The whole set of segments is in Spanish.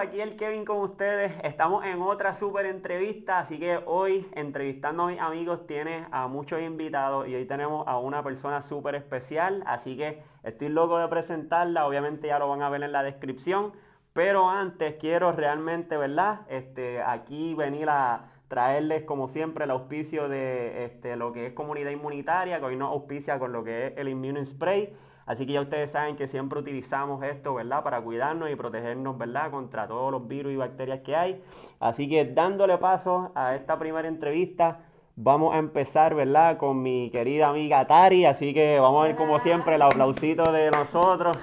Aquí el Kevin con ustedes. Estamos en otra súper entrevista, así que hoy entrevistando a mis amigos tiene a muchos invitados y hoy tenemos a una persona súper especial, así que estoy loco de presentarla, obviamente ya lo van a ver en la descripción, pero antes quiero realmente, ¿verdad? Este, aquí venir a traerles como siempre el auspicio de este, lo que es comunidad inmunitaria, que hoy nos auspicia con lo que es el Immune Spray. Así que ya ustedes saben que siempre utilizamos esto, ¿verdad? Para cuidarnos y protegernos, ¿verdad? Contra todos los virus y bacterias que hay. Así que dándole paso a esta primera entrevista, vamos a empezar, ¿verdad? Con mi querida amiga Tari. Así que vamos a ver como siempre el aplausito de nosotros.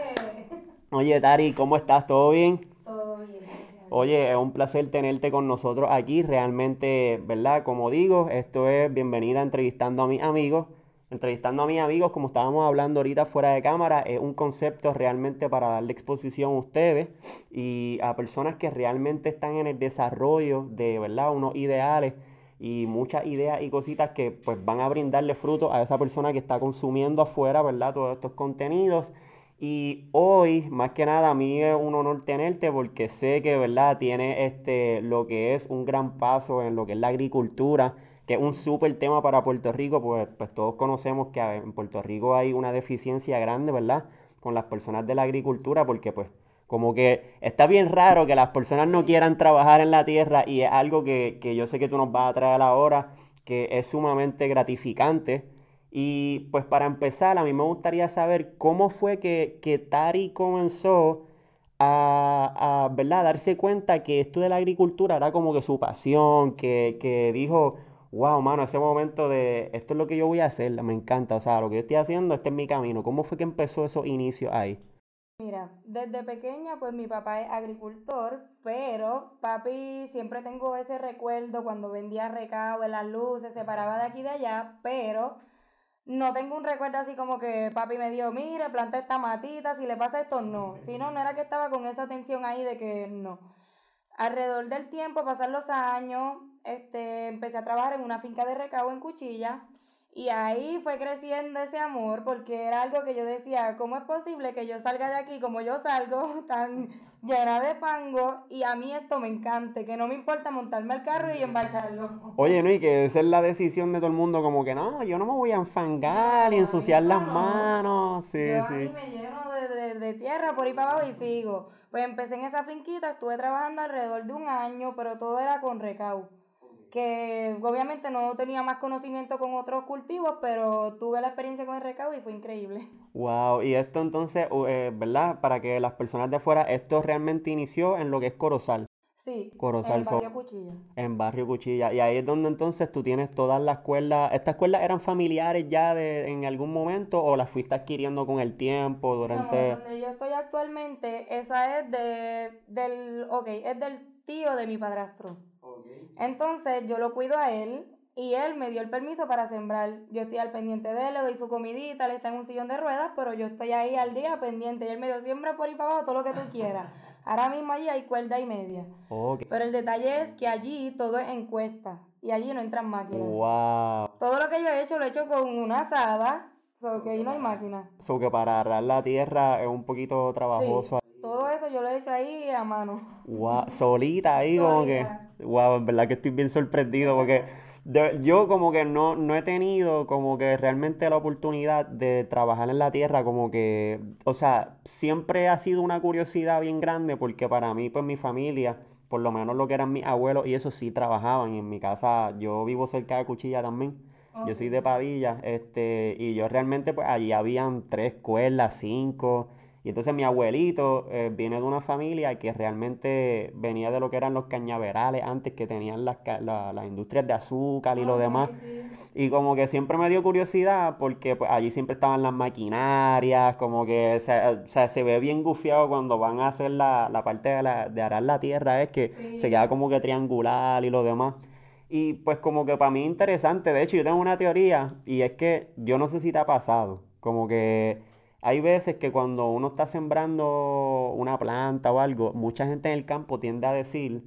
Oye, Tari, ¿cómo estás? ¿Todo bien? Todo bien. Oye, es un placer tenerte con nosotros aquí. Realmente, ¿verdad? Como digo, esto es bienvenida entrevistando a mis amigos entrevistando a mis amigos, como estábamos hablando ahorita fuera de cámara, es un concepto realmente para darle exposición a ustedes y a personas que realmente están en el desarrollo de, ¿verdad? Unos ideales y muchas ideas y cositas que pues van a brindarle fruto a esa persona que está consumiendo afuera, ¿verdad? Todos estos contenidos. Y hoy, más que nada, a mí es un honor tenerte porque sé que, ¿verdad? Tiene este, lo que es un gran paso en lo que es la agricultura que es un súper tema para Puerto Rico, pues, pues todos conocemos que en Puerto Rico hay una deficiencia grande, ¿verdad? Con las personas de la agricultura, porque pues como que está bien raro que las personas no quieran trabajar en la tierra y es algo que, yo sé que tú nos vas a traer ahora, que es sumamente gratificante. Y pues para empezar, a mí me gustaría saber cómo fue que, que Tari comenzó a, a ¿verdad? darse cuenta que esto de la agricultura era como que su pasión, que, que dijo, wow, mano, ese momento de esto es lo que yo voy a hacer, me encanta, o sea, lo que yo estoy haciendo, este es mi camino. ¿Cómo fue que empezó esos inicios ahí? Mira, desde pequeña, pues mi papá es agricultor, pero papi siempre tengo ese recuerdo cuando vendía recado en las luces, se paraba de aquí y de allá, pero no tengo un recuerdo así como que papi me dio, mire, planta esta matita, si le pasa esto, no. Si no, no era que estaba con esa tensión ahí de que no. Alrededor del tiempo, pasar los años, este, empecé a trabajar en una finca de recao en Cuchilla y ahí fue creciendo ese amor porque era algo que yo decía, ¿cómo es posible que yo salga de aquí como yo salgo, tan llena de fango y a mí esto me encante, que no me importa montarme al carro y embacharlo? Oye, no, y que esa es la decisión de todo el mundo, como que no, yo no me voy a enfangar y ensuciar las manos. Sí, yo sí. me lleno de, de tierra por ahí para abajo y sigo. Pues empecé en esa finquita, estuve trabajando alrededor de un año, pero todo era con recao que obviamente no tenía más conocimiento con otros cultivos, pero tuve la experiencia con el recado y fue increíble. Wow, y esto entonces, eh, ¿verdad? Para que las personas de afuera, esto realmente inició en lo que es Corozal. Sí, Corozal, en Barrio Cuchilla. En Barrio Cuchilla. Y ahí es donde entonces tú tienes todas las escuelas. ¿Estas escuelas eran familiares ya de, en algún momento o las fuiste adquiriendo con el tiempo durante...? No, donde yo estoy actualmente, esa es de, del, ok, es del tío de mi padrastro. Entonces yo lo cuido a él y él me dio el permiso para sembrar. Yo estoy al pendiente de él, le doy su comidita, él está en un sillón de ruedas, pero yo estoy ahí al día pendiente. Y él me dio siembra por ahí para abajo todo lo que tú quieras. Ahora mismo allí hay cuerda y media. Pero el detalle es que allí todo es encuesta y allí no entran máquinas. Wow. Todo lo que yo he hecho lo he hecho con una asada, so que ahí no hay máquina. So que para agarrar la tierra es un poquito trabajoso. Todo eso yo lo he hecho ahí a mano. Wow, solita ahí como que... Wow, en verdad que estoy bien sorprendido porque yo como que no, no he tenido como que realmente la oportunidad de trabajar en la tierra como que... O sea, siempre ha sido una curiosidad bien grande porque para mí, pues mi familia, por lo menos lo que eran mis abuelos y eso sí trabajaban. Y en mi casa yo vivo cerca de Cuchilla también. Yo soy de Padilla, este, y yo realmente, pues allí habían tres escuelas, cinco, y entonces mi abuelito eh, viene de una familia que realmente venía de lo que eran los cañaverales antes, que tenían las, las industrias de azúcar y lo demás. Y como que siempre me dio curiosidad porque pues, allí siempre estaban las maquinarias, como que se, se ve bien gufiado cuando van a hacer la, parte de, la, de arar la tierra, es que se queda como que triangular y lo demás. Y pues como que para mí interesante, de hecho yo tengo una teoría y es que yo no sé si te ha pasado, como que hay veces que cuando uno está sembrando una planta o algo, mucha gente en el campo tiende a decir,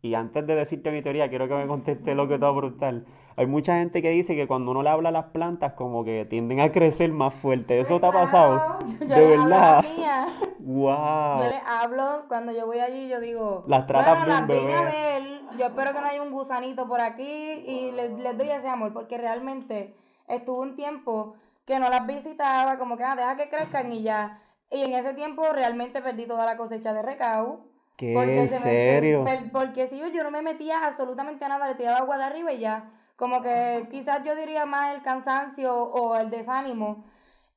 y antes de decirte mi teoría, quiero que me conteste lo que te va a preguntar. Hay mucha gente que dice que cuando uno le habla a las plantas, como que tienden a crecer más fuerte. ¿Eso te ha pasado? de verdad. Wow. Yo les hablo, cuando yo voy allí, yo digo, Las tratas bueno, bien, las vine a bebé. ver, yo espero que no haya un gusanito por aquí y les, les doy ese amor, porque realmente estuvo un tiempo que no las visitaba, como que, ah, deja que crezcan y ya. Y en ese tiempo realmente perdí toda la cosecha de recao. ¿Qué? Porque ¿En se me- se- serio? per- porque si yo no me metía absolutamente a nada, le tiraba agua de arriba y ya. Como que quizás yo diría más el cansancio o el desánimo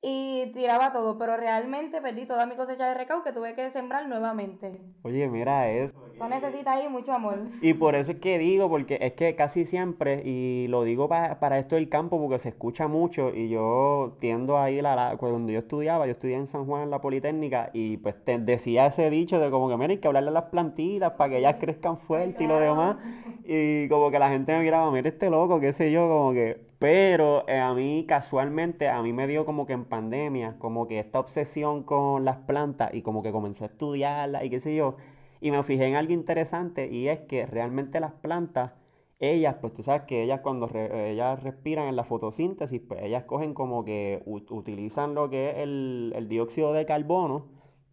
y tiraba todo, pero realmente perdí toda mi cosecha de recao que tuve que sembrar nuevamente. Oye, mira eso. Eso necesita ahí mucho amor. Y por eso es que digo, porque es que casi siempre, y lo digo pa- para esto del campo porque se escucha mucho, y yo tiendo a ir a la, cuando yo estudiaba, yo estudié en San Juan en la Politécnica, y pues te decía ese dicho de como que, mira, hay que hablarle a las plantitas para que ellas crezcan fuerte y lo demás, y como que la gente me miraba, mira este loco, qué sé yo, como que, pero eh, a mí casualmente, a mí me dio como que en pandemia, como que esta obsesión con las plantas, y como que comencé a estudiarlas, y qué sé yo, y me fijé en algo interesante y es que realmente las plantas, ellas, pues tú sabes que ellas cuando re- ellas respiran en la fotosíntesis, pues ellas cogen como que utilizan lo que es el, el dióxido de carbono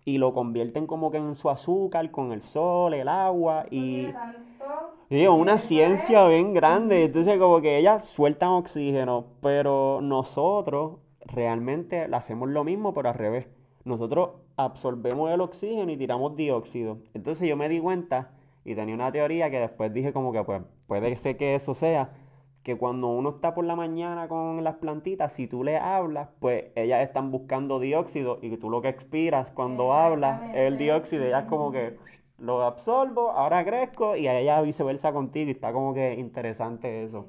y lo convierten como que en su azúcar con el sol, el agua y... Sí, es una ciencia bien grande. Entonces, como que ellas sueltan oxígeno, pero nosotros realmente hacemos lo mismo, pero al revés. Nosotros absorbemos el oxígeno y tiramos dióxido. Entonces, yo me di cuenta y tenía una teoría que después dije como que pues puede ser que eso sea, que cuando uno está por la mañana con las plantitas, si tú le hablas, pues ellas están buscando dióxido y tú lo que expiras cuando hablas es el dióxido. Ellas como que lo absorbo, ahora crezco y a ella viceversa contigo y está como que interesante eso.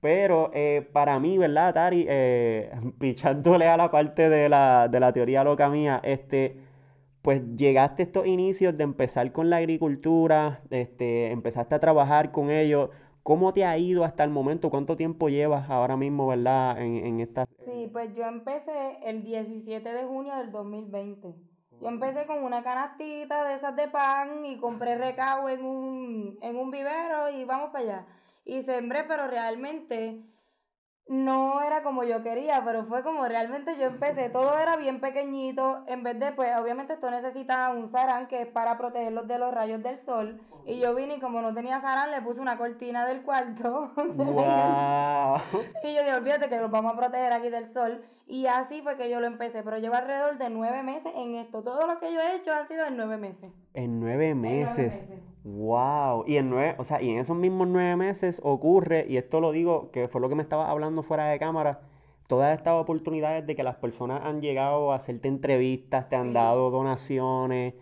Pero eh, para mí, ¿verdad, Tari? Eh, pichándole a la parte de la, de la teoría loca mía, este, pues llegaste a estos inicios de empezar con la agricultura, este, empezaste a trabajar con ellos. ¿Cómo te ha ido hasta el momento? ¿Cuánto tiempo llevas ahora mismo, verdad, en, en esta... Sí, pues yo empecé el 17 de junio del 2020. Yo empecé con una canastita de esas de pan y compré recao en un, en un vivero y vamos para allá. Y sembré, pero realmente no era como yo quería, pero fue como realmente yo empecé. Todo era bien pequeñito. En vez de, pues, obviamente esto necesita un sarán que es para protegerlos de los rayos del sol. Y yo vine y como no tenía sarán, le puse una cortina del cuarto. Y yo dije, olvídate que los vamos a proteger aquí del sol. Y así fue que yo lo empecé. Pero llevo alrededor de nueve meses en esto. Todo lo que yo he hecho han sido en nueve meses. En nueve En nueve meses. meses. Wow. Y en nueve, o sea, y en esos mismos nueve meses ocurre, y esto lo digo, que fue lo que me estaba hablando fuera de cámara, todas estas oportunidades de que las personas han llegado a hacerte entrevistas, te han Sí. dado donaciones.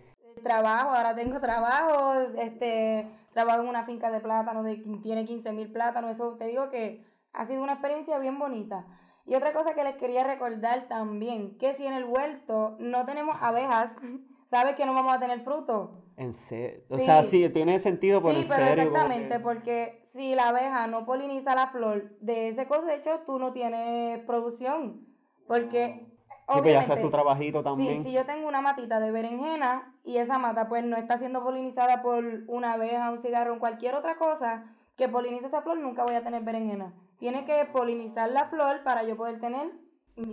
Trabajo, ahora tengo trabajo. Este, trabajo en una finca de plátano de, tiene 15 mil plátanos. Eso te digo que ha sido una experiencia bien bonita. Y otra cosa que les quería recordar también, que si en el huerto no tenemos abejas, ¿sabes que no vamos a tener fruto? En serio. O Sí. sea, sí, tiene sentido, pero Sí, en pero serio. exactamente, que- porque si la abeja no poliniza la flor de ese cosecho, tú no tienes producción. Porque, Sí, pues ya hace obviamente, su trabajito también. si yo tengo una matita de berenjena y esa mata pues no está siendo polinizada por una abeja, un cigarro, cualquier otra cosa que polinice esa flor, nunca voy a tener berenjena. Tiene que polinizar la flor para yo poder tener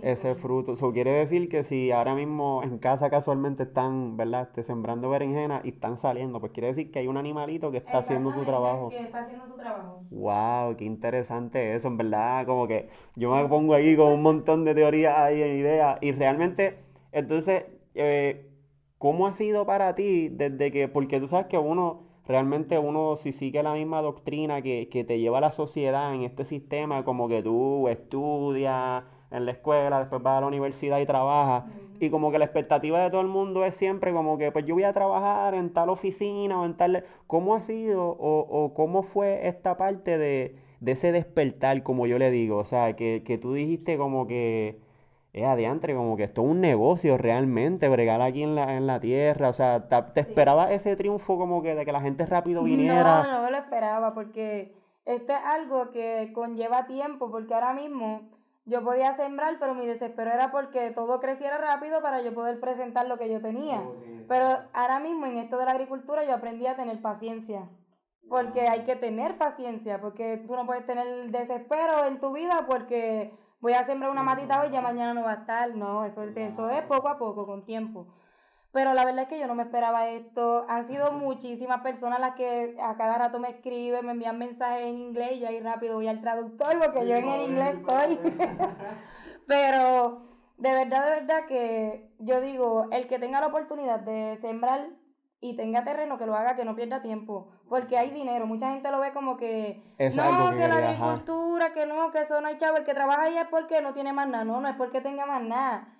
Ese fruto. Eso quiere decir que si ahora mismo en casa casualmente están, ¿verdad? Este, sembrando berenjenas y están saliendo, pues quiere decir que hay un animalito que está haciendo su trabajo. Que está haciendo su trabajo. Wow, qué interesante eso, en verdad, como que yo me pongo aquí con un montón de teorías e ideas y realmente, entonces, eh, ¿cómo ha sido para ti desde que, porque tú sabes que uno, realmente uno si sigue la misma doctrina que, que te lleva la sociedad en este sistema, como que tú estudias en la escuela, después vas a la universidad y trabajas, y como que la expectativa de todo el mundo es siempre como que, pues yo voy a trabajar en tal oficina o en tal... ¿Cómo ha sido o, o cómo fue esta parte de, de ese despertar, como yo le digo? O sea, que, que tú dijiste como que, es adiantre, como que esto es un negocio realmente, bregar aquí en la, en la tierra, o sea, ta- ¿te Sí. esperabas ese triunfo como que de que la gente rápido viniera? No, no me lo esperaba porque esto es algo que conlleva tiempo porque ahora mismo yo podía sembrar, pero mi desespero era porque todo creciera rápido para yo poder presentar lo que yo tenía. Pero ahora mismo en esto de la agricultura yo aprendí a tener paciencia. Porque hay que tener paciencia, porque tú no puedes tener desespero en tu vida porque voy a sembrar una matita hoy ya mañana no va a estar. No, eso, eso es poco a poco, con tiempo. Pero la verdad es que yo no me esperaba esto. Han sido muchísimas personas las que a cada rato me escriben, me envían mensajes en inglés y yo ahí rápido voy al traductor porque yo en el inglés estoy. Pero de verdad, de verdad que yo digo, el que tenga la oportunidad de sembrar y tenga terreno, que lo haga, que no pierda tiempo, porque hay dinero. Mucha gente lo ve como que, no, que, la agricultura, que no, que eso no hay chavo, el que trabaja ahí es porque no tiene más nada, no, no es porque tenga más nada.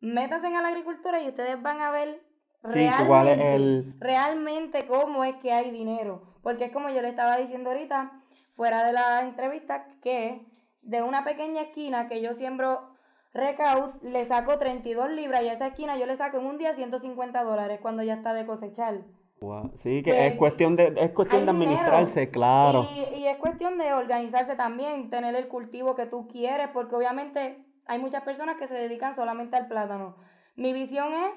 Métanse en la agricultura y ustedes van a ver realmente, realmente cómo es que hay dinero. Porque es como yo le estaba diciendo ahorita, fuera de la entrevista, que de una pequeña esquina que yo siembro Recaud le saco 32 libras y a esa esquina yo le saco en un día 150 dólares cuando ya está de cosechar. Sí, que es pues, cuestión de, es cuestión de administrarse, claro. Y, y, es cuestión de organizarse también, tener el cultivo que tú quieres, porque obviamente hay muchas personas que se dedican solamente al plátano. Mi visión es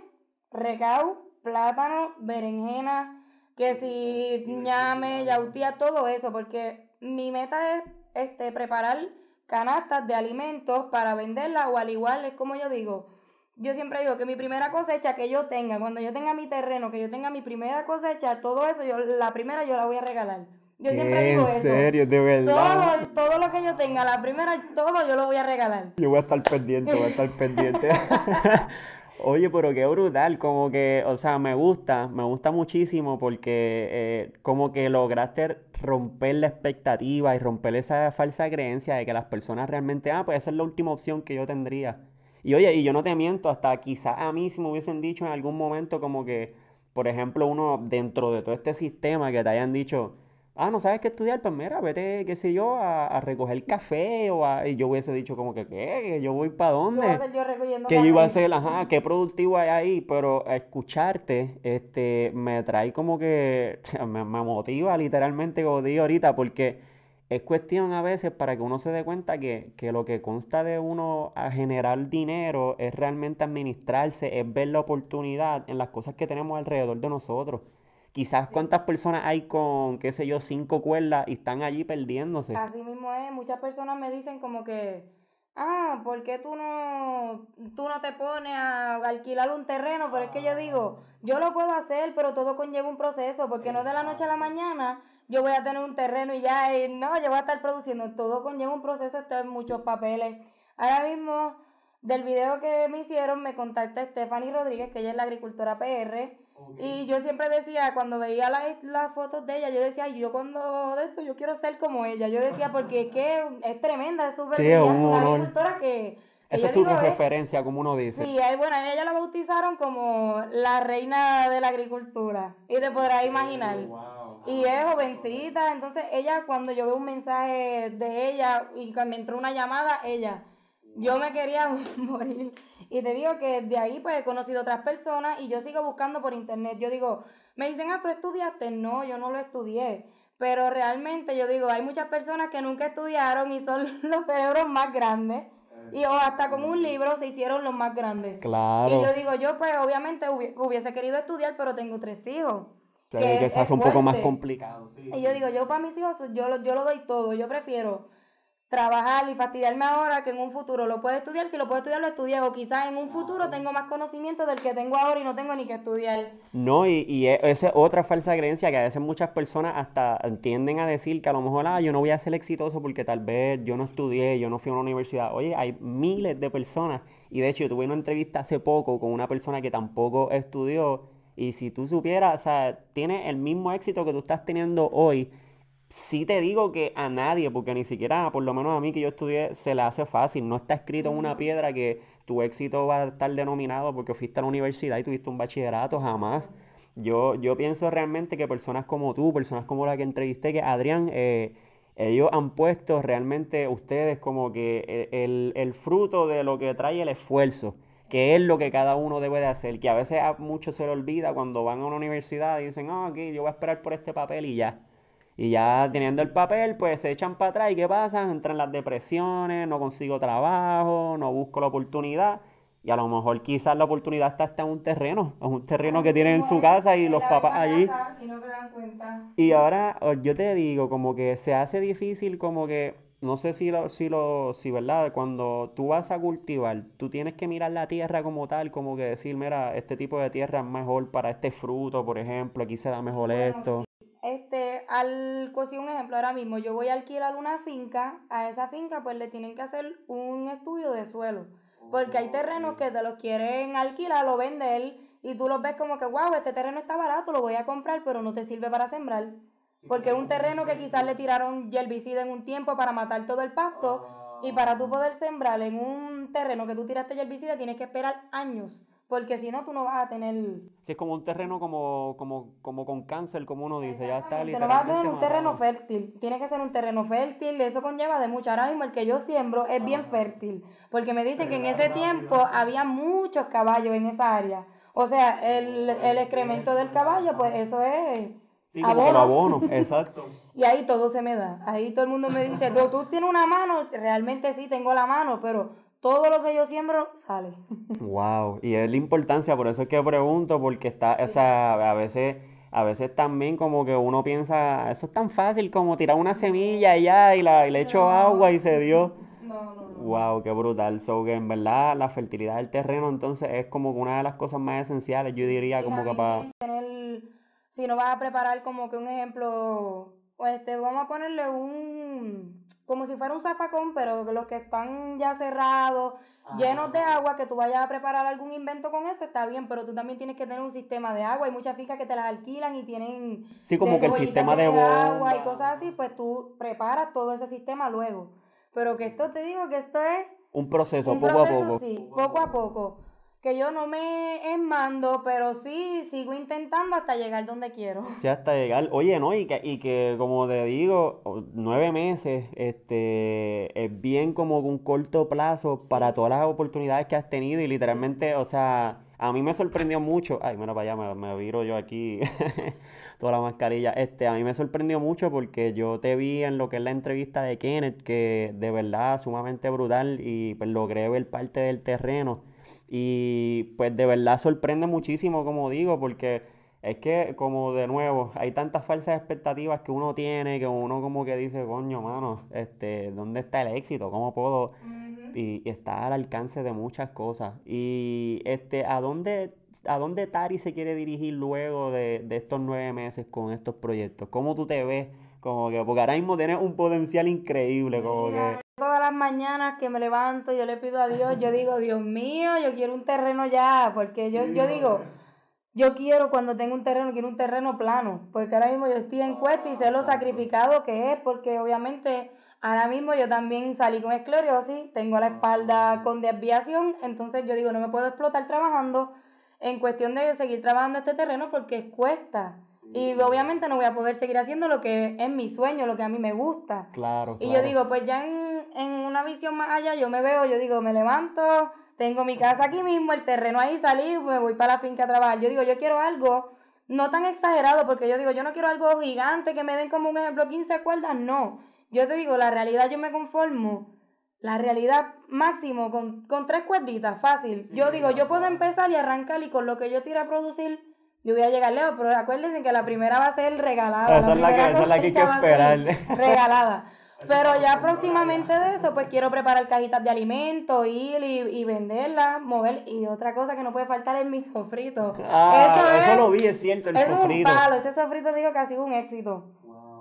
recau, plátano, berenjena, que si ñame, yautía, todo eso, porque mi meta es este, preparar canastas de alimentos para venderla o al igual es como yo digo, yo siempre digo que mi primera cosecha que yo tenga, cuando yo tenga mi terreno, que yo tenga mi primera cosecha, todo eso, yo la primera yo la voy a regalar. Yo siempre digo eso. ¿En serio? ¿De verdad? Todo, todo lo que yo tenga, la primera, todo yo lo voy a regalar. Yo voy a estar pendiente, voy a estar pendiente. Oye, pero qué brutal, como que, o sea, me gusta, me gusta muchísimo porque eh, como que lograste romper la expectativa y romper esa falsa creencia de que las personas realmente, ah, pues esa es la última opción que yo tendría. Y oye, y yo no te miento, hasta quizás a mí si me hubiesen dicho en algún momento como que, por ejemplo, uno dentro de todo este sistema que te hayan dicho, ah, no sabes qué estudiar, pues mira, vete, qué sé yo, a, a recoger café o a... Y yo hubiese dicho como que, ¿qué? ¿Que yo voy para dónde? ¿Qué yo recogiendo Que yo iba a hacer, ajá, qué productivo hay ahí, pero escucharte, este, me trae como que, me, me motiva literalmente, como digo ahorita, porque es cuestión a veces para que uno se dé cuenta que, que, lo que consta de uno a generar dinero es realmente administrarse, es ver la oportunidad en las cosas que tenemos alrededor de nosotros. Quizás cuántas personas hay con, qué sé yo, cinco cuerdas y están allí perdiéndose. Así mismo es, muchas personas me dicen como que, ah, ¿por qué tú no, tú no te pones a alquilar un terreno? Pero es que yo digo, yo lo puedo hacer, pero todo conlleva un proceso, porque no de la noche a la mañana yo voy a tener un terreno y ya, no, yo voy a estar produciendo, todo conlleva un proceso, esto es muchos papeles. Ahora mismo, del video que me hicieron, me contacta Stephanie Rodríguez, que ella es la agricultora PR, y yo siempre decía, cuando veía las fotos de ella, yo decía, yo cuando de esto, yo quiero ser como ella. Yo decía, porque es que es tremenda, es súper sí, una que... Esa es su referencia, como uno dice. Sí, bueno, ella la bautizaron como la reina de la agricultura. Y te podrás imaginar. Y es jovencita, entonces ella, cuando yo veo un mensaje de ella y cuando me entró una llamada, ella, yo me quería morir. Y te digo que de ahí pues he conocido otras personas y yo sigo buscando por internet. Yo digo, me dicen, ah, tú estudiaste. No, yo no lo estudié. Pero realmente yo digo, hay muchas personas que nunca estudiaron y son los cerebros más grandes. Y o hasta con un libro se hicieron los más grandes. Claro. Y yo digo, yo pues obviamente hubiese querido estudiar, pero tengo tres hijos. que, hace un poco más complicado. Y yo digo, yo para mis hijos, yo, yo lo doy todo. Yo prefiero trabajar y fastidiarme ahora que en un futuro lo puedo estudiar, si lo puedo estudiar lo estudié o quizás en un futuro tengo más conocimiento del que tengo ahora y no tengo ni que estudiar. No, y, y e, esa es otra falsa creencia que a veces muchas personas hasta tienden a decir que a lo mejor, ah, yo no voy a ser exitoso porque tal vez yo no estudié, yo no fui a una universidad. Oye, hay miles de personas y de hecho yo tuve una entrevista hace poco con una persona que tampoco estudió y si tú supieras, o sea, tiene el mismo éxito que tú estás teniendo hoy sí te digo que a nadie, porque ni siquiera, por lo menos a mí que yo estudié, se le hace fácil. No está escrito en una piedra que tu éxito va a estar denominado porque fuiste a la universidad y tuviste un bachillerato, jamás. Yo, yo pienso realmente que personas como tú, personas como la que entrevisté, que Adrián, eh, ellos han puesto realmente ustedes como que el, el, fruto de lo que trae el esfuerzo, que es lo que cada uno debe de hacer, que a veces a muchos se le olvida cuando van a una universidad y dicen, ah, aquí yo voy a esperar por este papel y ya. Y ya teniendo el papel, pues se echan para atrás. ¿Y qué pasa? Entran las depresiones, no consigo trabajo, no busco la oportunidad. Y a lo mejor quizás la oportunidad está hasta en un terreno, en un terreno que tienen en su casa y los papás allí. Y no se dan cuenta. Y ahora yo te digo, como que se hace difícil como que no sé si lo, si lo, si verdad, cuando tú vas a cultivar, tú tienes que mirar la tierra como tal, como que decir, mira, este tipo de tierra es mejor para este fruto, por ejemplo, aquí se da mejor esto. Este, al, pues un ejemplo, ahora mismo yo voy a alquilar una finca, a esa finca pues le tienen que hacer un estudio de suelo, porque hay terrenos que te los quieren alquilar o vender y tú los ves como que, wow, este terreno está barato, lo voy a comprar, pero no te sirve para sembrar. Porque es un terreno que quizás le tiraron herbicida en un tiempo para matar todo el pasto y para tú poder sembrar en un terreno que tú tiraste herbicida tienes que esperar años. Porque si no, tú no vas a tener... Si es como un terreno como, como, como con cáncer, como uno dice, ya está literalmente. No vas a tener un terreno fértil. Tiene que ser un terreno fértil. Eso conlleva de mucho. Ahora mismo el que yo siembro es bien fértil. Porque me dicen que en ese tiempo había muchos caballos en esa área. O sea, el, el excremento del caballo, pues eso es Sí, como abono. abono, exacto. y ahí todo se me da. Ahí todo el mundo me dice, ¿Tú, tú tienes una mano, realmente sí tengo la mano, pero todo lo que yo siembro sale. Wow, y es la importancia, por eso es que pregunto, porque está, o sea, a veces, a veces también como que uno piensa, eso es tan fácil como tirar una semilla y ya, y, la, y le echo agua y se dio. No, no, no. Wow, qué brutal. So que en verdad la fertilidad del terreno entonces es como una de las cosas más esenciales, yo diría, como que para si no vas a preparar como que un ejemplo, este, vamos a ponerle un, como si fuera un zafacón, pero los que están ya cerrados, llenos de agua, que tú vayas a preparar algún invento con eso, está bien, pero tú también tienes que tener un sistema de agua. Hay muchas fincas que te las alquilan y tienen... Sí, como que el sistema de, agua y cosas así, pues tú preparas todo ese sistema luego. Pero que esto te digo que esto es... Un proceso, poco a poco. Sí, poco a poco que yo no me mando, pero sí sigo intentando hasta llegar donde quiero. Sí, hasta llegar. Oye, ¿no? Y que, y que como te digo, nueve meses este, es bien como un corto plazo para todas las oportunidades que has tenido y literalmente, o sea, a mí me sorprendió mucho. Ay, mira para allá, me, me viro yo aquí toda la mascarilla. Este, a mí me sorprendió mucho porque yo te vi en lo que es la entrevista de Kenneth, que de verdad sumamente brutal y pues logré ver parte del terreno. Y pues de verdad sorprende muchísimo, como digo, porque es que como de nuevo, hay tantas falsas expectativas que uno tiene, que uno como que dice, coño, mano, este, ¿dónde está el éxito? ¿Cómo puedo? y, está al alcance de muchas cosas. Y este, ¿a dónde, a dónde Tari se quiere dirigir luego de, de estos nueve meses con estos proyectos? ¿Cómo tú te ves? Como que, porque ahora mismo tienes un potencial increíble, como que... Todas las mañanas que me levanto, yo le pido a Dios, yo digo, Dios mío, yo quiero un terreno ya, porque yo, yo digo, yo quiero cuando tengo un terreno, quiero un terreno plano, porque ahora mismo yo estoy en cuesta y sé lo sacrificado que es, porque obviamente ahora mismo yo también salí con esclerosis, tengo la espalda con desviación, entonces yo digo, no me puedo explotar trabajando en cuestión de seguir trabajando este terreno porque es cuesta. Y obviamente no voy a poder seguir haciendo lo que es mi sueño, lo que a mí me gusta. Claro. Y yo digo, pues ya en, en, una visión más allá, yo me veo, yo digo, me levanto, tengo mi casa aquí mismo, el terreno ahí, salí, me voy para la finca a trabajar. Yo digo, yo quiero algo no tan exagerado, porque yo digo, yo no quiero algo gigante que me den como un ejemplo 15 cuerdas, no. Yo te digo, la realidad yo me conformo. La realidad máximo con, con tres cuerditas, fácil. yo digo, yo puedo empezar y arrancar y con lo que yo tire a producir yo voy a llegar lejos, pero acuérdense que la primera va a ser regalada. Esa, es, la que, esa es la que hay que esperar. Regalada. Pero ya próximamente de eso, pues quiero preparar cajitas de alimentos, ir y, y venderlas, mover. Y otra cosa que no puede faltar es mi sofrito. Ah, eso, lo vi, es cierto, el sofrito. Es un palo, ese sofrito digo que ha sido un éxito.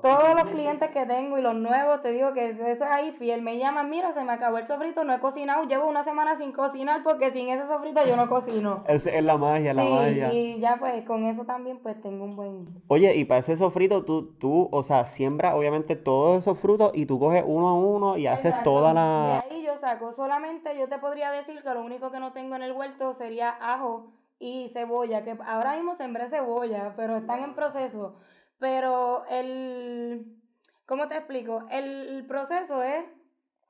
Todos los clientes que tengo y los nuevos, te digo que eso es ahí fiel. Me llaman, mira, se me acabó el sofrito, no he cocinado, llevo una semana sin cocinar porque sin ese sofrito yo no cocino. Es, es la magia, la magia. Y ya pues con eso también pues tengo un buen... Oye, y para ese sofrito tú, tú, o sea, siembras obviamente todos esos frutos y tú coges uno a uno y haces toda la... De ahí yo saco solamente, yo te podría decir que lo único que no tengo en el huerto sería ajo y cebolla, que ahora mismo sembré cebolla, pero están en proceso. Pero el, ¿cómo te explico? El proceso es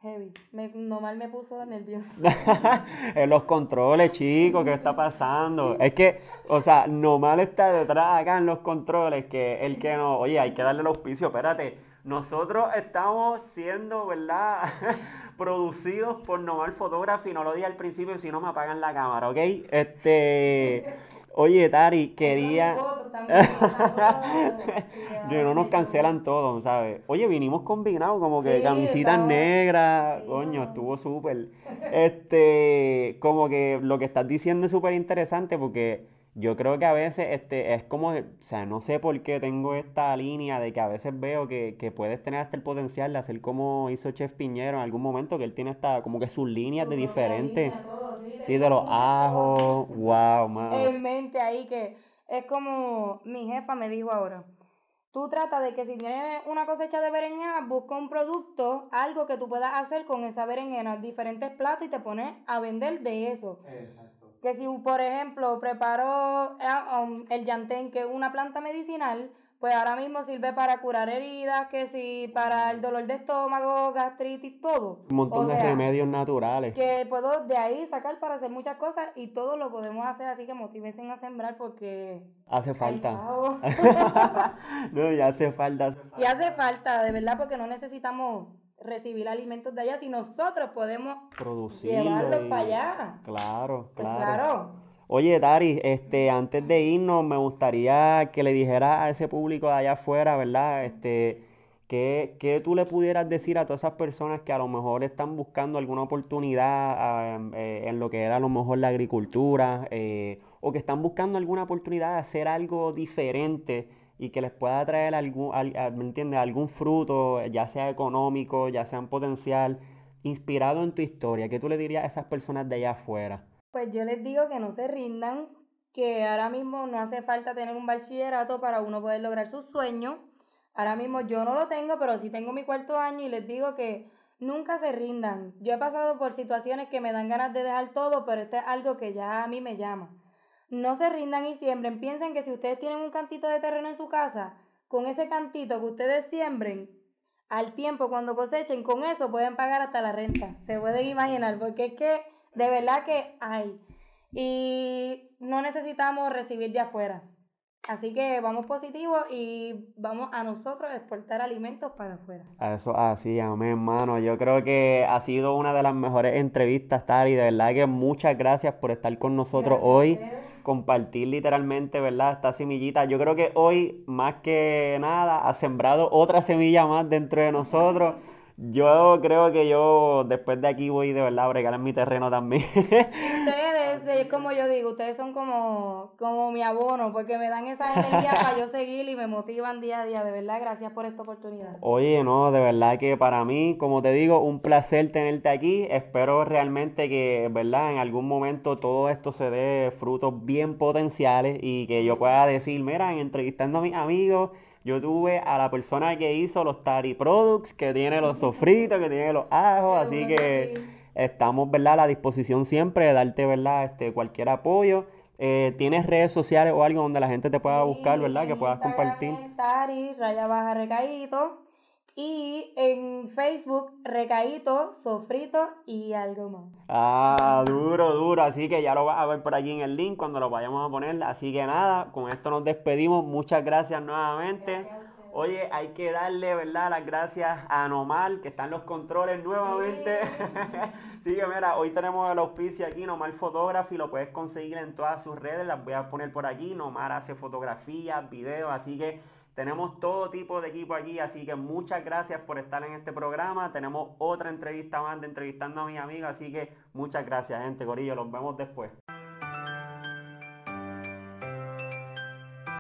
heavy. Me, normal me puso nervioso. en los controles, chicos, ¿qué está pasando? Es que, o sea, normal está detrás acá en los controles que el que no, oye, hay que darle el auspicio, espérate nosotros estamos siendo, ¿verdad? Producidos por Normal Photography, no lo dije al principio, si no me apagan la cámara, ¿ok? Este, oye, Tari, quería... Yo no nos cancelan todo, ¿sabes? Oye, vinimos combinados, como que Sí, camisitas negras, Sí, coño, estuvo súper. Este, como que lo que estás diciendo es súper interesante porque yo creo que a veces este, es como, o sea, no sé por qué tengo esta línea de que a veces veo que, que puedes tener hasta el potencial de hacer como hizo Chef Piñero en algún momento, que él tiene hasta como que sus líneas de diferentes, sí, de los ajos, wow, mano. en mente ahí que es como mi jefa me dijo ahora. Tú trata de que si tienes una cosecha de berenjena, busca un producto, algo que tú puedas hacer con esa berenjena, diferentes platos y te pones a vender de eso. Exacto. Que si, por ejemplo, preparo eh, um, el yantén, que es una planta medicinal, pues ahora mismo sirve para curar heridas, que si para el dolor de estómago, gastritis, todo. Un montón O de sea, remedios naturales. que puedo de ahí sacar para hacer muchas cosas y todo lo podemos hacer, así que motívense a sembrar porque Hace falta. No, ya hace falta. y hace falta, de verdad, porque no necesitamos recibir alimentos de allá, si nosotros podemos Producirlo. llevarlos y- para allá. Claro, Pues claro. claro. Oye, Tari, este, antes de irnos, me gustaría que le dijeras a ese público de allá afuera, ¿verdad? Este, ¿qué, qué tú le pudieras decir a todas esas personas que a lo mejor están buscando alguna oportunidad eh, en lo que era a lo mejor la agricultura, eh, o que están buscando alguna oportunidad de hacer algo diferente y que les pueda traer algún, ¿me entiendes? algún fruto, ya sea económico, ya sea en potencial, inspirado en tu historia? ¿Qué tú le dirías a esas personas de allá afuera? Pues yo les digo que no se rindan, que ahora mismo no hace falta tener un bachillerato para uno poder lograr sus sueños. Ahora mismo yo no lo tengo, pero sí tengo mi cuarto año y les digo que nunca se rindan. Yo he pasado por situaciones que me dan ganas de dejar todo, pero esto es algo que ya a mí me llama. No se rindan y siembren. Piensen que si ustedes tienen un cantito de terreno en su casa, con ese cantito que ustedes siembren, al tiempo cuando cosechen, con eso pueden pagar hasta la renta. Se pueden imaginar, porque es que de verdad que hay. Y no necesitamos recibir de afuera. Así que vamos positivos y vamos a nosotros exportar alimentos para afuera. A Eso así, amén, hermano. Yo creo que ha sido una de las mejores entrevistas, Tari. De verdad que muchas gracias por estar con nosotros Gracias hoy. Compartir literalmente, ¿verdad? Esta semillita. Yo creo que hoy, más que nada, ha sembrado otra semilla más dentro de nosotros. Yo creo que yo después de aquí voy de verdad a bregar en mi terreno también. Ustedes, es como yo digo, ustedes son como, como mi abono, porque me dan esa energía para yo seguir y me motivan día a día. De verdad, gracias por esta oportunidad. Oye, no, de verdad que para mí, como te digo, un placer tenerte aquí. Espero realmente que, ¿verdad? En algún momento todo esto se dé frutos bien potenciales y que yo pueda decir, mira, en entrevistando a mis amigos, yo tuve a la persona que hizo los Tari Products, que tiene los sofritos, que tiene los ajos, así que estamos, ¿verdad? A la disposición siempre de darte, ¿verdad? Este, cualquier apoyo. Eh, ¿tienes redes sociales o algo donde la gente te pueda buscar, ¿verdad? Que puedas Instagram compartir. Tari, raya baja recaíto. Y en Facebook, recaíto, sofrito y algo más. Ah, duro, duro. Así que ya lo vas a ver por aquí en el link cuando lo vayamos a poner. Así que nada, con esto nos despedimos. Muchas gracias nuevamente. Gracias. Oye, hay que darle, ¿verdad? Las gracias a Nomal, que están los controles nuevamente. Sí, que mira, hoy tenemos el auspicio aquí, Nomar Photography, lo puedes conseguir en todas sus redes, las voy a poner por aquí. Nomar hace fotografías, videos, así que tenemos todo tipo de equipo aquí, así que muchas gracias por estar en este programa. Tenemos otra entrevista más de entrevistando a mis amigos, así que muchas gracias, gente. Corillo, los vemos después.